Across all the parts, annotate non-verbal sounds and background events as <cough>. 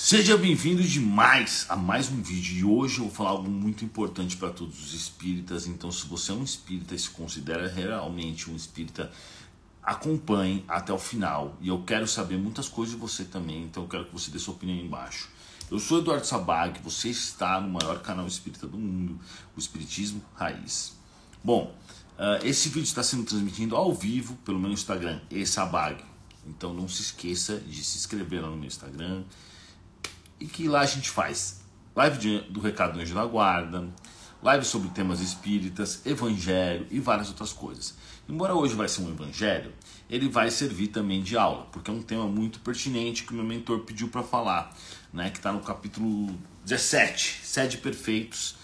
Seja bem-vindo demais a mais um vídeo e hoje eu vou falar algo muito importante para todos os espíritas. Então, se você é um espírita e se considera realmente um espírita, acompanhe até o final. E eu quero saber muitas coisas de você também, então eu quero que você dê sua opinião aí embaixo. Eu sou Eduardo Sabag, você está no maior canal espírita do mundo, o Espiritismo Raiz. Bom, uh, esse vídeo está sendo transmitido ao vivo pelo meu Instagram, Sabag. Então não se esqueça de se inscrever lá no meu Instagram e que lá a gente faz live de, do Recado do Anjo da Guarda, live sobre temas espíritas, evangelho e várias outras coisas. Embora hoje vai ser um evangelho, ele vai servir também de aula, porque é um tema muito pertinente que o meu mentor pediu para falar, né, que está no capítulo 17, Sede Perfeitos.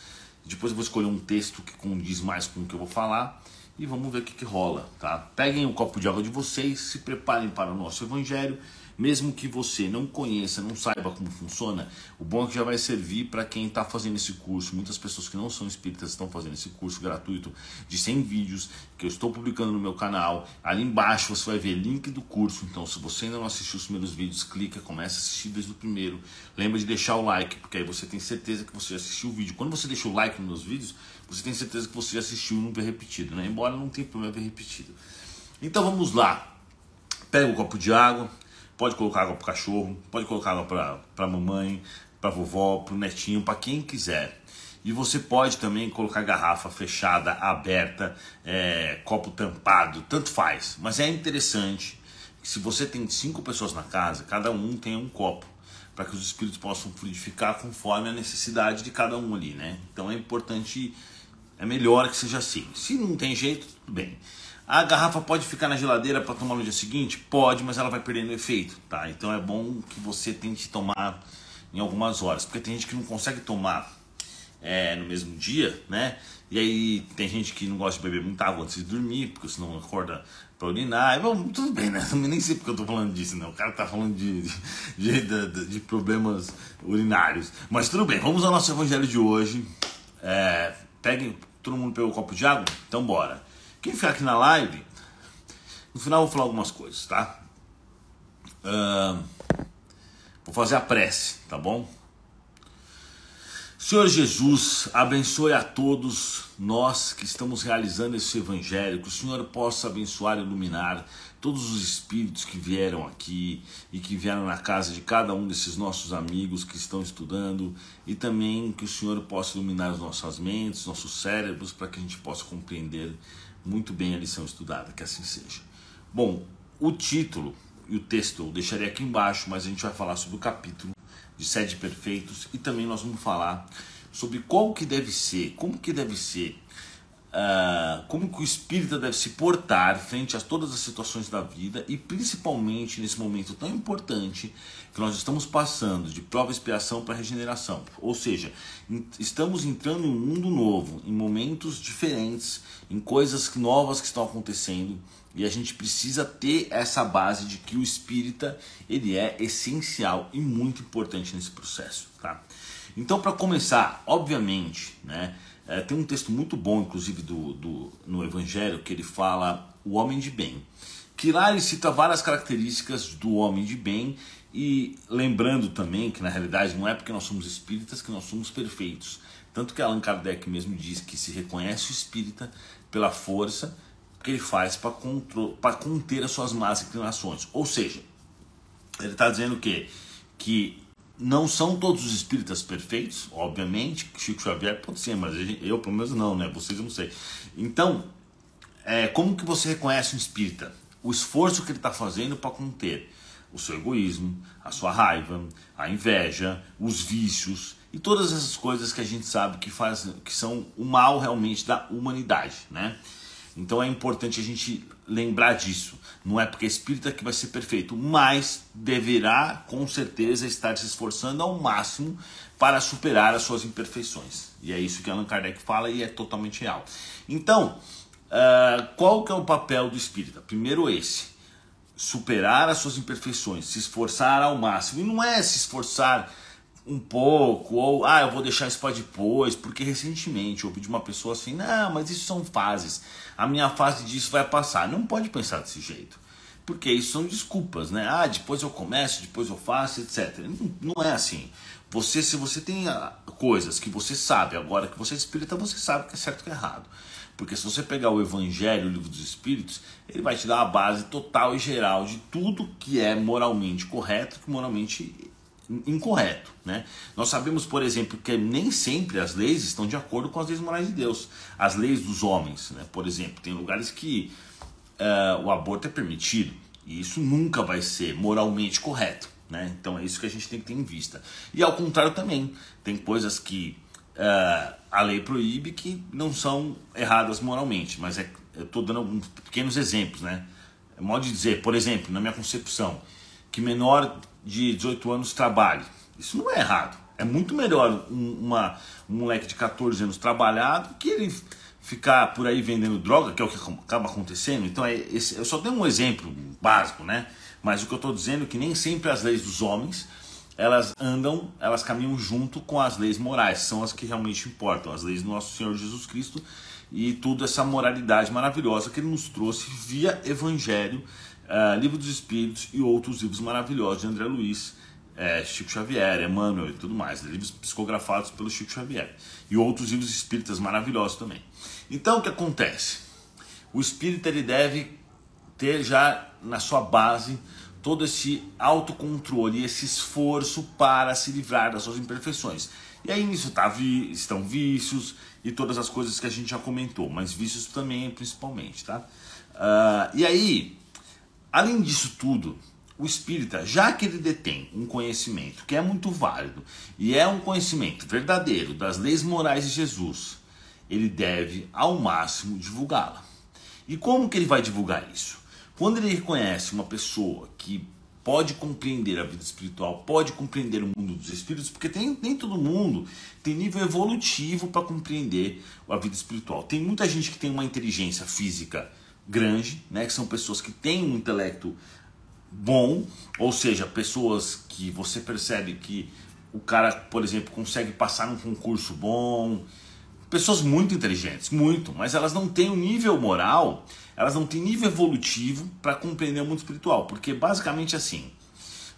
Depois eu vou escolher um texto que condiz mais com o que eu vou falar e vamos ver o que, que rola, tá? Peguem um copo de água de vocês, se preparem para o nosso evangelho mesmo que você não conheça, não saiba como funciona, o bom é que já vai servir para quem está fazendo esse curso. Muitas pessoas que não são espíritas estão fazendo esse curso gratuito de 100 vídeos que eu estou publicando no meu canal. Ali embaixo você vai ver link do curso. Então, se você ainda não assistiu os primeiros vídeos, clica, começa a assistir desde o primeiro. Lembra de deixar o like, porque aí você tem certeza que você assistiu o vídeo. Quando você deixa o like nos meus vídeos, você tem certeza que você assistiu e não vê repetido, né? Embora não tenha problema ver repetido. Então vamos lá. Pega um copo de água, Pode colocar água para cachorro, pode colocar água para mamãe, para vovó, para netinho, para quem quiser. E você pode também colocar garrafa fechada, aberta, é, copo tampado, tanto faz. Mas é interessante que se você tem cinco pessoas na casa, cada um tenha um copo, para que os espíritos possam fluidificar conforme a necessidade de cada um ali, né? Então é importante, é melhor que seja assim. Se não tem jeito, tudo bem. A garrafa pode ficar na geladeira para tomar no dia seguinte? Pode, mas ela vai perdendo efeito, tá? Então é bom que você tente tomar em algumas horas, porque tem gente que não consegue tomar é, no mesmo dia, né? E aí tem gente que não gosta de beber muita água antes de dormir, porque senão acorda para urinar. E, bom, tudo bem, né? <laughs> Também nem sei porque eu tô falando disso, né? O cara tá falando de, de, de, de problemas urinários. Mas tudo bem, vamos ao nosso evangelho de hoje. É, todo mundo pegou um copo de água? Então bora. Quem ficar aqui na live, no final eu vou falar algumas coisas, tá? Uh, vou fazer a prece, tá bom? Senhor Jesus, abençoe a todos nós que estamos realizando esse evangelho, que o Senhor possa abençoar e iluminar todos os espíritos que vieram aqui e que vieram na casa de cada um desses nossos amigos que estão estudando e também que o Senhor possa iluminar as nossas mentes, nossos cérebros, para que a gente possa compreender muito bem a lição estudada, que assim seja. Bom, o título e o texto eu deixarei aqui embaixo, mas a gente vai falar sobre o capítulo de sete perfeitos e também nós vamos falar sobre qual que deve ser, como que deve ser, uh, como que o espírita deve se portar frente a todas as situações da vida e principalmente nesse momento tão importante que nós estamos passando de prova expiação para regeneração. Ou seja, estamos entrando em um mundo novo, em momentos diferentes, em coisas novas que estão acontecendo e a gente precisa ter essa base de que o espírita ele é essencial e muito importante nesse processo, tá? Então, para começar, obviamente, né, é, tem um texto muito bom, inclusive do, do, no Evangelho, que ele fala o homem de bem. Que lá ele cita várias características do homem de bem e lembrando também que na realidade não é porque nós somos espíritas que nós somos perfeitos. Tanto que Allan Kardec mesmo diz que se reconhece o espírita pela força que ele faz para conter as suas más inclinações. Ou seja, ele está dizendo que, que não são todos os espíritas perfeitos, obviamente, Chico Xavier pode ser, mas eu pelo menos não, né? Vocês eu não sei. Então, é, como que você reconhece um espírita? O esforço que ele está fazendo para conter o seu egoísmo, a sua raiva, a inveja, os vícios e todas essas coisas que a gente sabe que, faz, que são o mal realmente da humanidade, né? Então é importante a gente lembrar disso. Não é porque é espírita que vai ser perfeito, mas deverá com certeza estar se esforçando ao máximo para superar as suas imperfeições. E é isso que Allan Kardec fala e é totalmente real. Então, uh, qual que é o papel do espírita? Primeiro esse, superar as suas imperfeições, se esforçar ao máximo. E não é se esforçar um pouco, ou ah, eu vou deixar isso para depois, porque recentemente eu ouvi de uma pessoa assim: não, mas isso são fases, a minha fase disso vai passar. Não pode pensar desse jeito. Porque isso são desculpas, né? Ah, depois eu começo, depois eu faço, etc. Não, não é assim. Você, se você tem ah, coisas que você sabe, agora que você é espírita, você sabe que é certo e que é errado. Porque se você pegar o Evangelho, o livro dos Espíritos, ele vai te dar a base total e geral de tudo que é moralmente correto e moralmente incorreto. Né? Nós sabemos, por exemplo, que nem sempre as leis estão de acordo com as leis morais de Deus, as leis dos homens. Né? Por exemplo, tem lugares que uh, o aborto é permitido e isso nunca vai ser moralmente correto. Né? Então é isso que a gente tem que ter em vista. E ao contrário também, tem coisas que uh, a lei proíbe que não são erradas moralmente, mas é, eu estou dando alguns pequenos exemplos. Né? É modo de dizer, por exemplo, na minha concepção, que menor de 18 anos trabalhe. Isso não é errado. É muito melhor um, uma, um moleque de 14 anos trabalhar do que ele ficar por aí vendendo droga, que é o que acaba acontecendo. Então, é esse, eu só dei um exemplo básico, né? Mas o que eu estou dizendo é que nem sempre as leis dos homens elas andam, elas caminham junto com as leis morais, são as que realmente importam, as leis do nosso Senhor Jesus Cristo e tudo essa moralidade maravilhosa que ele nos trouxe via Evangelho uh, Livro dos Espíritos e outros livros maravilhosos de André Luiz, é, Chico Xavier, Emmanuel e tudo mais, né? livros psicografados pelo Chico Xavier e outros livros espíritas maravilhosos também. Então o que acontece? O espírita ele deve ter já na sua base todo esse autocontrole, esse esforço para se livrar das suas imperfeições. E aí nisso tá, vi, estão vícios e todas as coisas que a gente já comentou, mas vícios também principalmente, tá? Uh, e aí Além disso tudo, o espírita, já que ele detém um conhecimento que é muito válido e é um conhecimento verdadeiro das leis morais de Jesus, ele deve ao máximo divulgá-la. E como que ele vai divulgar isso? Quando ele reconhece uma pessoa que pode compreender a vida espiritual, pode compreender o mundo dos espíritos, porque tem, nem todo mundo tem nível evolutivo para compreender a vida espiritual. Tem muita gente que tem uma inteligência física grande, né, que são pessoas que têm um intelecto bom, ou seja, pessoas que você percebe que o cara, por exemplo, consegue passar num concurso bom, pessoas muito inteligentes, muito, mas elas não têm um nível moral, elas não têm nível evolutivo para compreender o mundo espiritual, porque basicamente assim.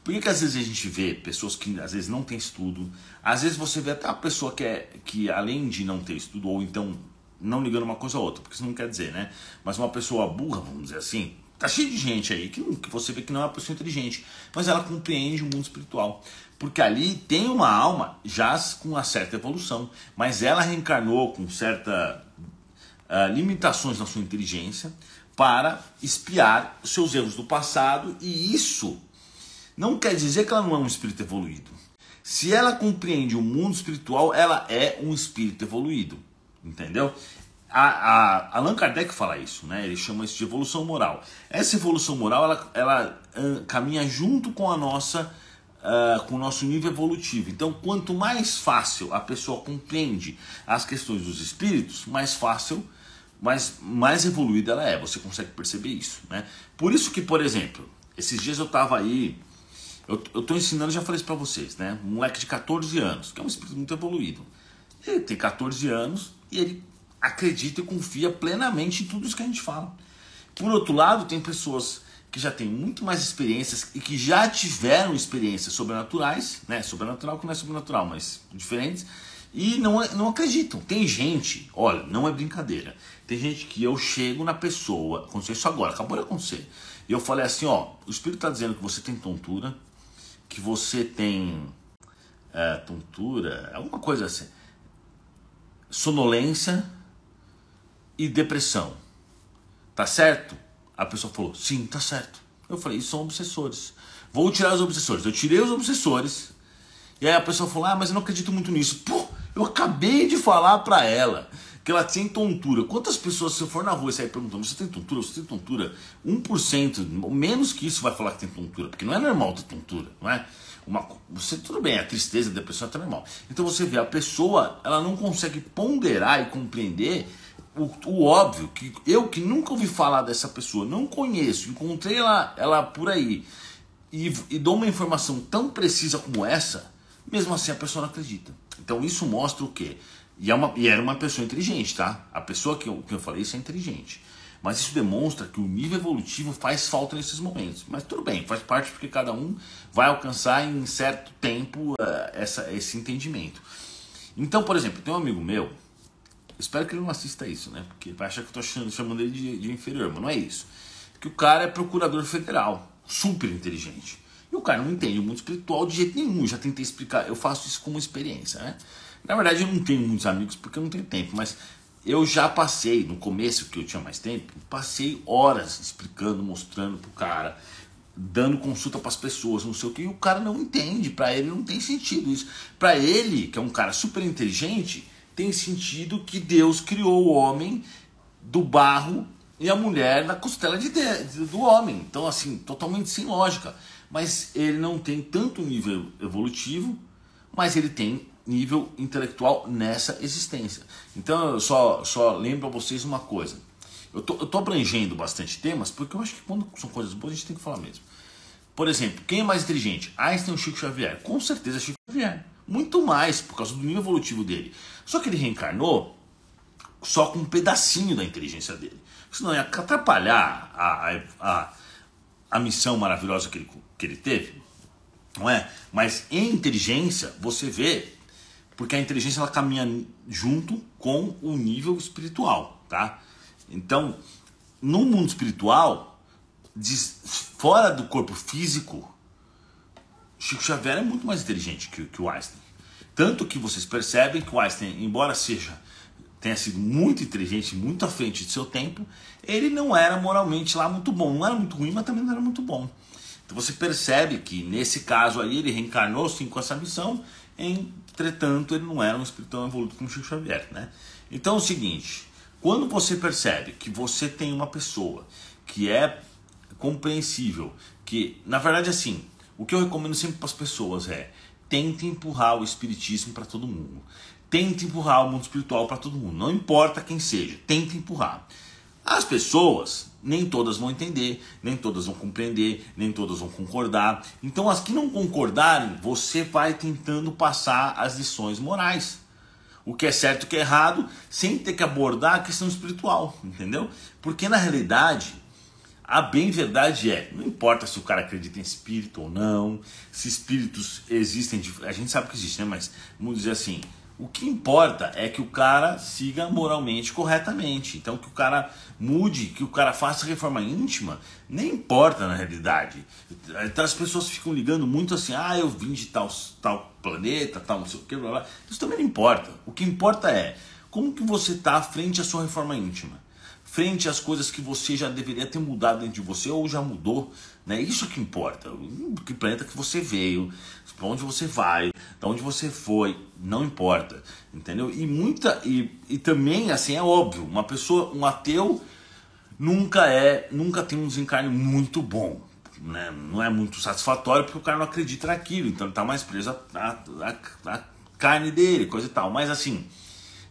Por que, que às vezes a gente vê pessoas que às vezes não têm estudo, às vezes você vê até a pessoa que, é, que além de não ter estudo, ou então não ligando uma coisa a outra, porque isso não quer dizer, né? Mas uma pessoa burra, vamos dizer assim, tá cheio de gente aí que, que você vê que não é uma pessoa inteligente, mas ela compreende o mundo espiritual. Porque ali tem uma alma já com uma certa evolução, mas ela reencarnou com certas uh, limitações na sua inteligência para espiar os seus erros do passado e isso não quer dizer que ela não é um espírito evoluído. Se ela compreende o mundo espiritual, ela é um espírito evoluído. Entendeu? A, a, Allan Kardec fala isso, né? Ele chama isso de evolução moral. Essa evolução moral, ela, ela caminha junto com a nossa, uh, com o nosso nível evolutivo. Então, quanto mais fácil a pessoa compreende as questões dos espíritos, mais fácil, mais, mais evoluída ela é. Você consegue perceber isso, né? Por isso que, por exemplo, esses dias eu tava aí, eu, eu tô ensinando, já falei isso para vocês, né? Um moleque de 14 anos, que é um espírito muito evoluído. Ele tem 14 anos, e ele acredita e confia plenamente em tudo isso que a gente fala. Por outro lado, tem pessoas que já têm muito mais experiências e que já tiveram experiências sobrenaturais, né? Sobrenatural que não é sobrenatural, mas diferentes, e não, não acreditam. Tem gente, olha, não é brincadeira. Tem gente que eu chego na pessoa, aconteceu isso agora, acabou de acontecer. E eu falei assim, ó, o espírito está dizendo que você tem tontura, que você tem é, tontura, alguma coisa assim sonolência e depressão. Tá certo? A pessoa falou: sim, tá certo. Eu falei: são obsessores. Vou tirar os obsessores. Eu tirei os obsessores. E aí a pessoa falou: ah, mas eu não acredito muito nisso. Pô, eu acabei de falar pra ela que ela tem tontura. Quantas pessoas, se eu for na rua e sair perguntando, você tem tontura? Você tem tontura? 1%, menos que isso vai falar que tem tontura, porque não é normal ter tontura, não é? Uma, você tudo bem, a tristeza, a depressão é normal. Então você vê a pessoa, ela não consegue ponderar e compreender o, o, óbvio que eu que nunca ouvi falar dessa pessoa, não conheço, encontrei ela, ela por aí e, e dou uma informação tão precisa como essa, mesmo assim a pessoa não acredita. Então isso mostra o quê? E, é uma, e era uma pessoa inteligente, tá? A pessoa que eu, que eu falei isso é inteligente. Mas isso demonstra que o nível evolutivo faz falta nesses momentos. Mas tudo bem, faz parte porque cada um vai alcançar em certo tempo uh, essa, esse entendimento. Então, por exemplo, tem um amigo meu, espero que ele não assista isso, né? Porque vai achar que eu estou chamando ele de, de inferior, mas não é isso. Que o cara é procurador federal, super inteligente. E o cara não entende o mundo espiritual de jeito nenhum. Já tentei explicar, eu faço isso como experiência, né? Na verdade, eu não tenho muitos amigos porque eu não tenho tempo, mas eu já passei, no começo que eu tinha mais tempo, passei horas explicando, mostrando pro cara, dando consulta para as pessoas, não sei o que, e o cara não entende, para ele não tem sentido isso. Para ele, que é um cara super inteligente, tem sentido que Deus criou o homem do barro e a mulher na costela de, de do homem. Então, assim, totalmente sem lógica. Mas ele não tem tanto nível evolutivo, mas ele tem nível intelectual nessa existência. Então eu só, só lembro a vocês uma coisa. Eu tô, eu tô abrangendo bastante temas porque eu acho que quando são coisas boas a gente tem que falar mesmo. Por exemplo, quem é mais inteligente? Einstein ou Chico Xavier? Com certeza Chico Xavier. Muito mais por causa do nível evolutivo dele. Só que ele reencarnou só com um pedacinho da inteligência dele. Senão ia atrapalhar a, a, a, missão maravilhosa que ele, que ele teve. Não é? Mas em inteligência, você vê porque a inteligência ela caminha junto com o nível espiritual, tá? Então, no mundo espiritual, fora do corpo físico, Chico Xavier é muito mais inteligente que, que o Einstein. Tanto que vocês percebem que o Einstein, embora seja tenha sido muito inteligente, muito à frente de seu tempo, ele não era moralmente lá muito bom. Não era muito ruim, mas também não era muito bom. Então você percebe que nesse caso aí ele reencarnou sim com essa missão Entretanto, ele não era um espírito tão evoluído como Chico Xavier, né? Então é o seguinte, quando você percebe que você tem uma pessoa que é compreensível, que na verdade assim, o que eu recomendo sempre para as pessoas é tente empurrar o espiritismo para todo mundo. Tente empurrar o mundo espiritual para todo mundo, não importa quem seja, tente empurrar. As pessoas, nem todas vão entender, nem todas vão compreender, nem todas vão concordar. Então, as que não concordarem, você vai tentando passar as lições morais. O que é certo e o que é errado, sem ter que abordar a questão espiritual, entendeu? Porque na realidade, a bem verdade é, não importa se o cara acredita em espírito ou não, se espíritos existem, a gente sabe que existe, né? Mas vamos dizer assim, o que importa é que o cara siga moralmente corretamente. Então, que o cara mude, que o cara faça reforma íntima, nem importa na realidade. Então, as pessoas ficam ligando muito assim: ah, eu vim de tal, tal planeta, tal, não sei o que, blá, blá. Isso também não importa. O que importa é como que você está frente à sua reforma íntima frente às coisas que você já deveria ter mudado dentro de você ou já mudou, né? Isso que importa. Que planeta que você veio, para onde você vai, para onde você foi, não importa, entendeu? E muita e, e também assim é óbvio, uma pessoa, um ateu nunca é, nunca tem um desencarne muito bom, né? Não é muito satisfatório porque o cara não acredita naquilo, então ele tá mais preso à carne dele, coisa e tal. Mas assim,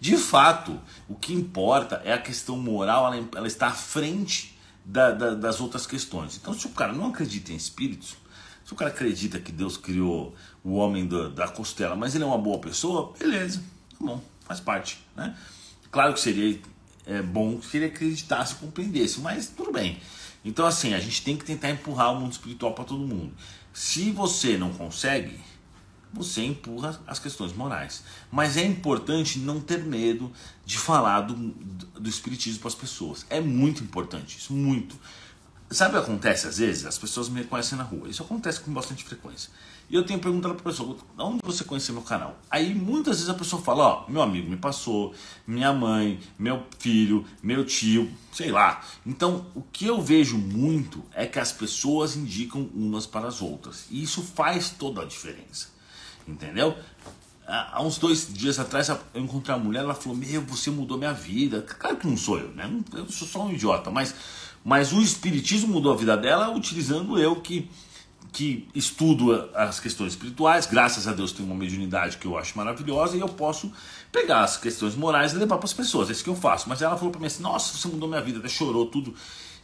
de fato, o que importa é a questão moral, ela, ela está à frente da, da, das outras questões. Então, se o cara não acredita em espíritos, se o cara acredita que Deus criou o homem da, da costela, mas ele é uma boa pessoa, beleza, tá bom, faz parte. Né? Claro que seria é, bom se ele acreditasse e compreendesse, mas tudo bem. Então, assim, a gente tem que tentar empurrar o mundo espiritual para todo mundo. Se você não consegue, você empurra as questões morais. Mas é importante não ter medo de falar do, do espiritismo para as pessoas. É muito importante isso, muito. Sabe o que acontece às vezes? As pessoas me reconhecem na rua. Isso acontece com bastante frequência. E eu tenho perguntado para a pessoa, onde você conheceu meu canal? Aí muitas vezes a pessoa fala, ó, meu amigo me passou, minha mãe, meu filho, meu tio, sei lá. Então, o que eu vejo muito é que as pessoas indicam umas para as outras. E isso faz toda a diferença. Entendeu? Há uns dois dias atrás eu encontrei uma mulher, ela falou: Meu, você mudou minha vida. Claro que não sou eu, né? Eu sou só um idiota, mas, mas o Espiritismo mudou a vida dela utilizando eu que, que estudo as questões espirituais. Graças a Deus tenho uma mediunidade que eu acho maravilhosa e eu posso pegar as questões morais e levar para as pessoas. É isso que eu faço. Mas ela falou para mim assim: Nossa, você mudou minha vida, até chorou tudo.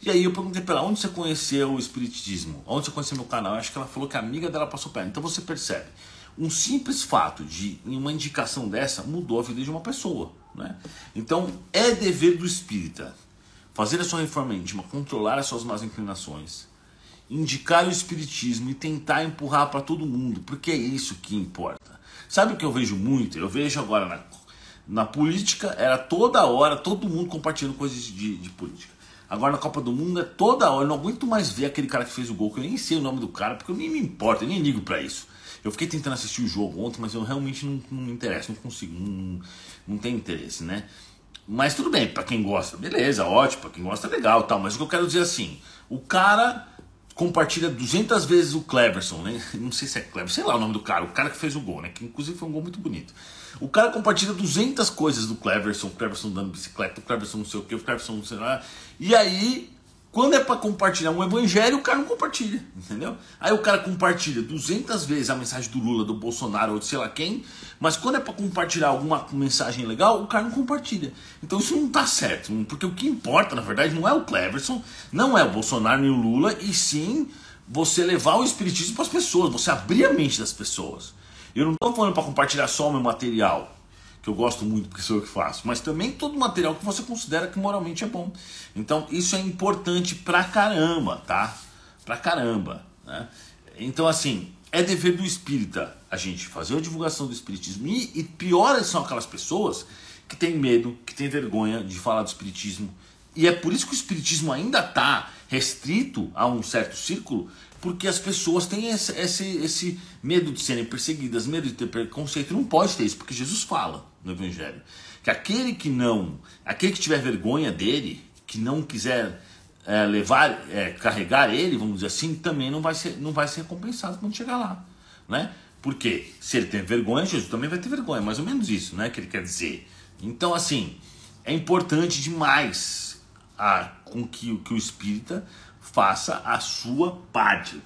E aí eu perguntei para ela: Onde você conheceu o Espiritismo? Onde você conheceu meu canal? Eu acho que ela falou que a amiga dela passou ela. Então você percebe um simples fato de uma indicação dessa mudou a vida de uma pessoa. Né? Então é dever do espírita fazer a sua reforma íntima, controlar as suas más inclinações, indicar o espiritismo e tentar empurrar para todo mundo, porque é isso que importa. Sabe o que eu vejo muito? Eu vejo agora na, na política, era toda hora, todo mundo compartilhando coisas de, de política. Agora na Copa do Mundo é toda hora, eu não aguento mais ver aquele cara que fez o gol, que eu nem sei o nome do cara, porque eu nem me importo, eu nem ligo para isso. Eu fiquei tentando assistir o jogo ontem, mas eu realmente não, não me interesso, não consigo, não, não tem interesse, né? Mas tudo bem, para quem gosta, beleza, ótimo, para quem gosta legal, tal. Mas o que eu quero dizer é assim, o cara compartilha 200 vezes o Cleverson, né? <laughs> Não sei se é Cleverson, sei lá o nome do cara, o cara que fez o gol, né? Que inclusive foi um gol muito bonito. O cara compartilha 200 coisas do Cleverson, o Cleverson dando bicicleta, o Cleverson não sei o que, o Cleverson não sei lá. E aí quando é para compartilhar um evangelho, o cara não compartilha, entendeu? Aí o cara compartilha 200 vezes a mensagem do Lula, do Bolsonaro ou de sei lá quem, mas quando é para compartilhar alguma mensagem legal, o cara não compartilha. Então isso não tá certo, porque o que importa, na verdade, não é o Cleverson, não é o Bolsonaro nem o Lula, e sim você levar o espiritismo para as pessoas, você abrir a mente das pessoas. Eu não estou falando para compartilhar só o meu material que eu gosto muito porque sou eu que faço, mas também todo material que você considera que moralmente é bom. Então isso é importante pra caramba, tá? Pra caramba, né? Então assim, é dever do espírita a gente fazer a divulgação do espiritismo e, e piores são aquelas pessoas que têm medo, que têm vergonha de falar do espiritismo. E é por isso que o espiritismo ainda está restrito a um certo círculo, porque as pessoas têm esse, esse, esse medo de serem perseguidas, medo de ter preconceito. Não pode ter isso, porque Jesus fala no Evangelho que aquele que não, aquele que tiver vergonha dele, que não quiser é, levar, é, carregar ele, vamos dizer assim, também não vai ser, não vai ser recompensado quando chegar lá, né? Porque se ele tem vergonha, Jesus também vai ter vergonha, mais ou menos isso, né? Que ele quer dizer. Então, assim, é importante demais a, com que, que o espírita faça a sua parte.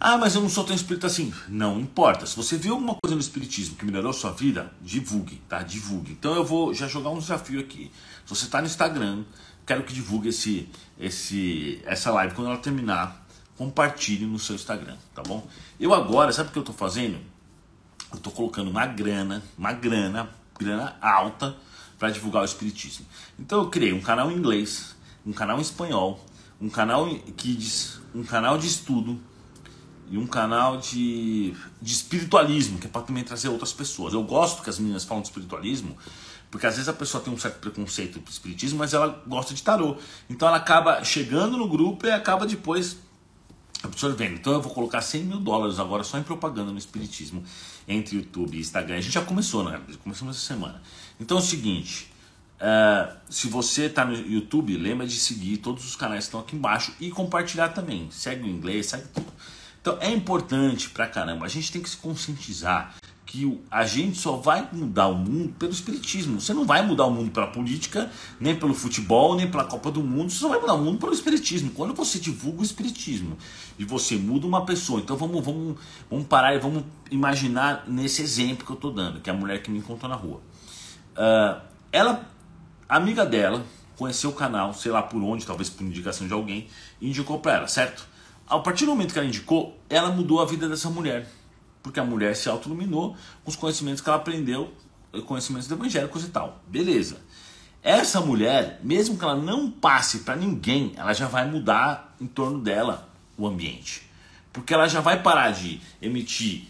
Ah, mas eu não sou tão espírita assim. Não importa. Se você viu alguma coisa no espiritismo que melhorou a sua vida, divulgue, tá? Divulgue. Então eu vou já jogar um desafio aqui. Se você está no Instagram, quero que divulgue esse, esse, essa live. Quando ela terminar, compartilhe no seu Instagram, tá bom? Eu agora, sabe o que eu estou fazendo? Eu estou colocando uma grana, uma grana, grana alta para divulgar o espiritismo. Então eu criei um canal em inglês, um canal em espanhol, um canal kids, um canal de estudo e um canal de, de espiritualismo, que é para também trazer outras pessoas. Eu gosto que as meninas falam de espiritualismo, porque às vezes a pessoa tem um certo preconceito com o espiritismo, mas ela gosta de tarô. Então ela acaba chegando no grupo e acaba depois absorvendo. Então eu vou colocar 100 mil dólares agora só em propaganda no espiritismo entre YouTube e Instagram. A gente já começou, né? Começamos essa semana. Então é o seguinte. Uh, se você está no YouTube, lembra de seguir todos os canais que estão aqui embaixo e compartilhar também. Segue o inglês, segue tudo. Então é importante pra caramba. A gente tem que se conscientizar que a gente só vai mudar o mundo pelo espiritismo. Você não vai mudar o mundo pela política, nem pelo futebol, nem pela Copa do Mundo. Você só vai mudar o mundo pelo espiritismo. Quando você divulga o espiritismo e você muda uma pessoa, então vamos, vamos, vamos parar e vamos imaginar nesse exemplo que eu estou dando, que é a mulher que me encontrou na rua. Uh, ela, amiga dela, conheceu o canal, sei lá por onde, talvez por indicação de alguém, e indicou para ela, certo? A partir do momento que ela indicou, ela mudou a vida dessa mulher. Porque a mulher se autoiluminou com os conhecimentos que ela aprendeu, conhecimentos evangélicos e tal. Beleza. Essa mulher, mesmo que ela não passe para ninguém, ela já vai mudar em torno dela o ambiente. Porque ela já vai parar de emitir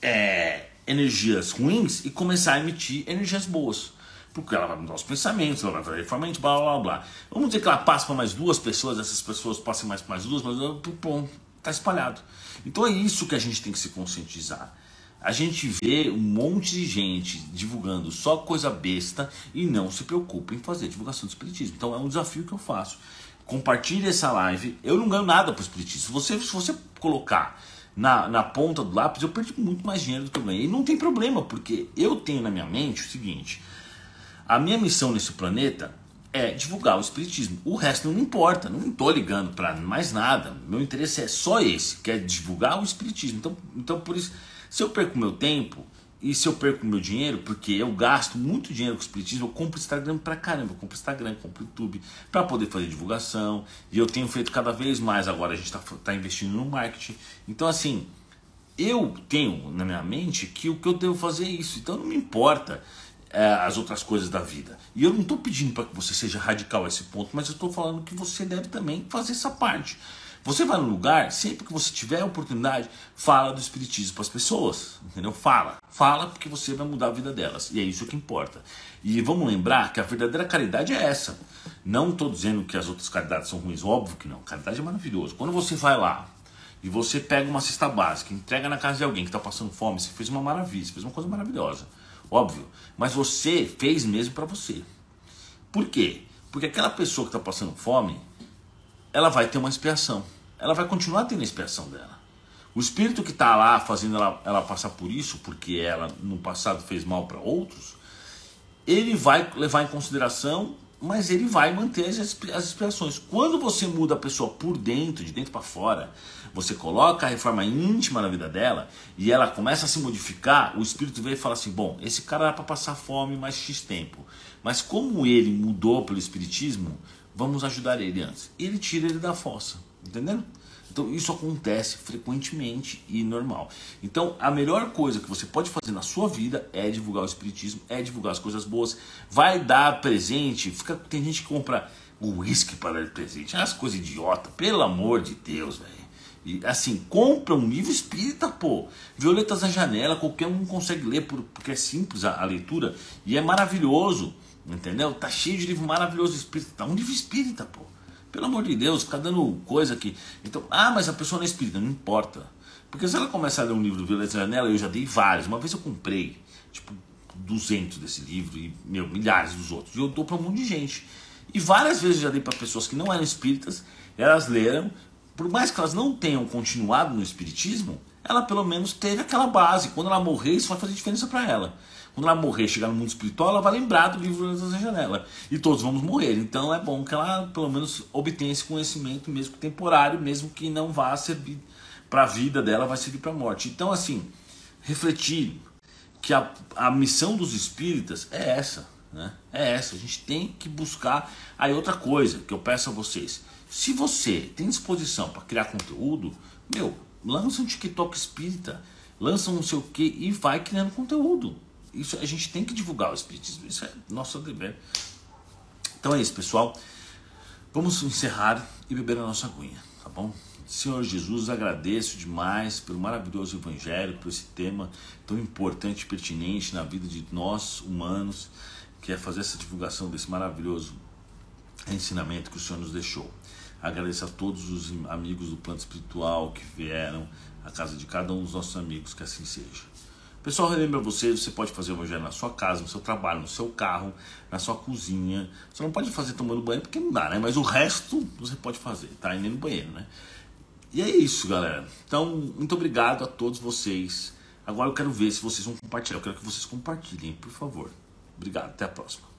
é, energias ruins e começar a emitir energias boas porque ela vai mudar os pensamentos, ela vai reformar blá blá blá. Vamos dizer que ela passa para mais duas pessoas, essas pessoas passem mais para mais duas, mas bom, tá espalhado. Então é isso que a gente tem que se conscientizar. A gente vê um monte de gente divulgando só coisa besta e não se preocupa em fazer divulgação do espiritismo. Então é um desafio que eu faço. Compartilhe essa live. Eu não ganho nada para o espiritismo. Se você, se você colocar na, na ponta do lápis, eu perdi muito mais dinheiro do que eu ganhei. E não tem problema, porque eu tenho na minha mente o seguinte: a minha missão nesse planeta é divulgar o espiritismo. O resto não me importa, não estou ligando para mais nada. Meu interesse é só esse, que é divulgar o espiritismo. Então, então por isso, se eu perco meu tempo e se eu perco meu dinheiro, porque eu gasto muito dinheiro com o espiritismo, eu compro Instagram pra caramba, eu compro Instagram, compro YouTube para poder fazer divulgação. E eu tenho feito cada vez mais agora, a gente está tá investindo no marketing. Então assim, eu tenho na minha mente que o que eu devo fazer é isso. Então não me importa é, as outras coisas da vida. E eu não estou pedindo para que você seja radical a esse ponto, mas eu estou falando que você deve também fazer essa parte. Você vai no lugar, sempre que você tiver a oportunidade, fala do espiritismo para as pessoas, entendeu? Fala, fala porque você vai mudar a vida delas. E é isso que importa. E vamos lembrar que a verdadeira caridade é essa. Não estou dizendo que as outras caridades são ruins, óbvio que não. Caridade é maravilhoso. Quando você vai lá e você pega uma cesta básica, entrega na casa de alguém que está passando fome, você fez uma maravilha, você fez uma coisa maravilhosa, óbvio. Mas você fez mesmo para você. Por quê? Porque aquela pessoa que está passando fome, ela vai ter uma expiação. Ela vai continuar tendo a expiação dela. O espírito que está lá fazendo ela, ela passar por isso, porque ela no passado fez mal para outros, ele vai levar em consideração, mas ele vai manter as, as. Quando você muda a pessoa por dentro, de dentro para fora, você coloca a reforma íntima na vida dela e ela começa a se modificar, o espírito vem e fala assim: bom, esse cara era para passar fome mais X tempo, mas como ele mudou pelo espiritismo, vamos ajudar ele antes. Ele tira ele da fossa. Entendendo? Então isso acontece frequentemente e normal. Então a melhor coisa que você pode fazer na sua vida é divulgar o espiritismo, é divulgar as coisas boas, vai dar presente. Fica, tem gente que compra uísque para dar presente, as coisas idiota, pelo amor de Deus, velho. E assim, compra um livro espírita, pô. Violetas na janela, qualquer um consegue ler porque é simples a, a leitura e é maravilhoso, entendeu? Tá cheio de livro maravilhoso espírita, tá um livro espírita, pô. Pelo amor de Deus, ficar dando coisa aqui. Então, ah, mas a pessoa não é espírita, não importa. Porque se ela começar a ler um livro do Violeta Janela, eu já dei vários. Uma vez eu comprei, tipo, 200 desse livro e, meu, milhares dos outros. E eu dou para um monte de gente. E várias vezes eu já dei para pessoas que não eram espíritas, elas leram, por mais que elas não tenham continuado no espiritismo, ela pelo menos teve aquela base. Quando ela morrer, isso vai fazer diferença para ela. Quando ela morrer, chegar no mundo espiritual, ela vai lembrar do livro da janela. E todos vamos morrer. Então é bom que ela, pelo menos, obtenha esse conhecimento, mesmo temporário, mesmo que não vá servir para a vida dela, vai servir para a morte. Então, assim, refletir que a, a missão dos espíritas é essa. Né? É essa. A gente tem que buscar. Aí, outra coisa que eu peço a vocês: se você tem disposição para criar conteúdo, meu, lança um TikTok espírita, lança um não sei o que e vai criando conteúdo. Isso a gente tem que divulgar o espiritismo, isso é nosso dever. Então é isso, pessoal. Vamos encerrar e beber a nossa aguinha, tá bom? Senhor Jesus, agradeço demais pelo maravilhoso evangelho, por esse tema tão importante e pertinente na vida de nós humanos, que é fazer essa divulgação desse maravilhoso ensinamento que o Senhor nos deixou. Agradeço a todos os amigos do plano espiritual que vieram à casa de cada um dos nossos amigos, que assim seja. Pessoal, relembra você, você pode fazer o evangelho na sua casa, no seu trabalho, no seu carro, na sua cozinha. Você não pode fazer tomando banho porque não dá, né? Mas o resto você pode fazer, tá? Indo no banheiro, né? E é isso, galera. Então, muito obrigado a todos vocês. Agora eu quero ver se vocês vão compartilhar. Eu quero que vocês compartilhem, por favor. Obrigado, até a próxima.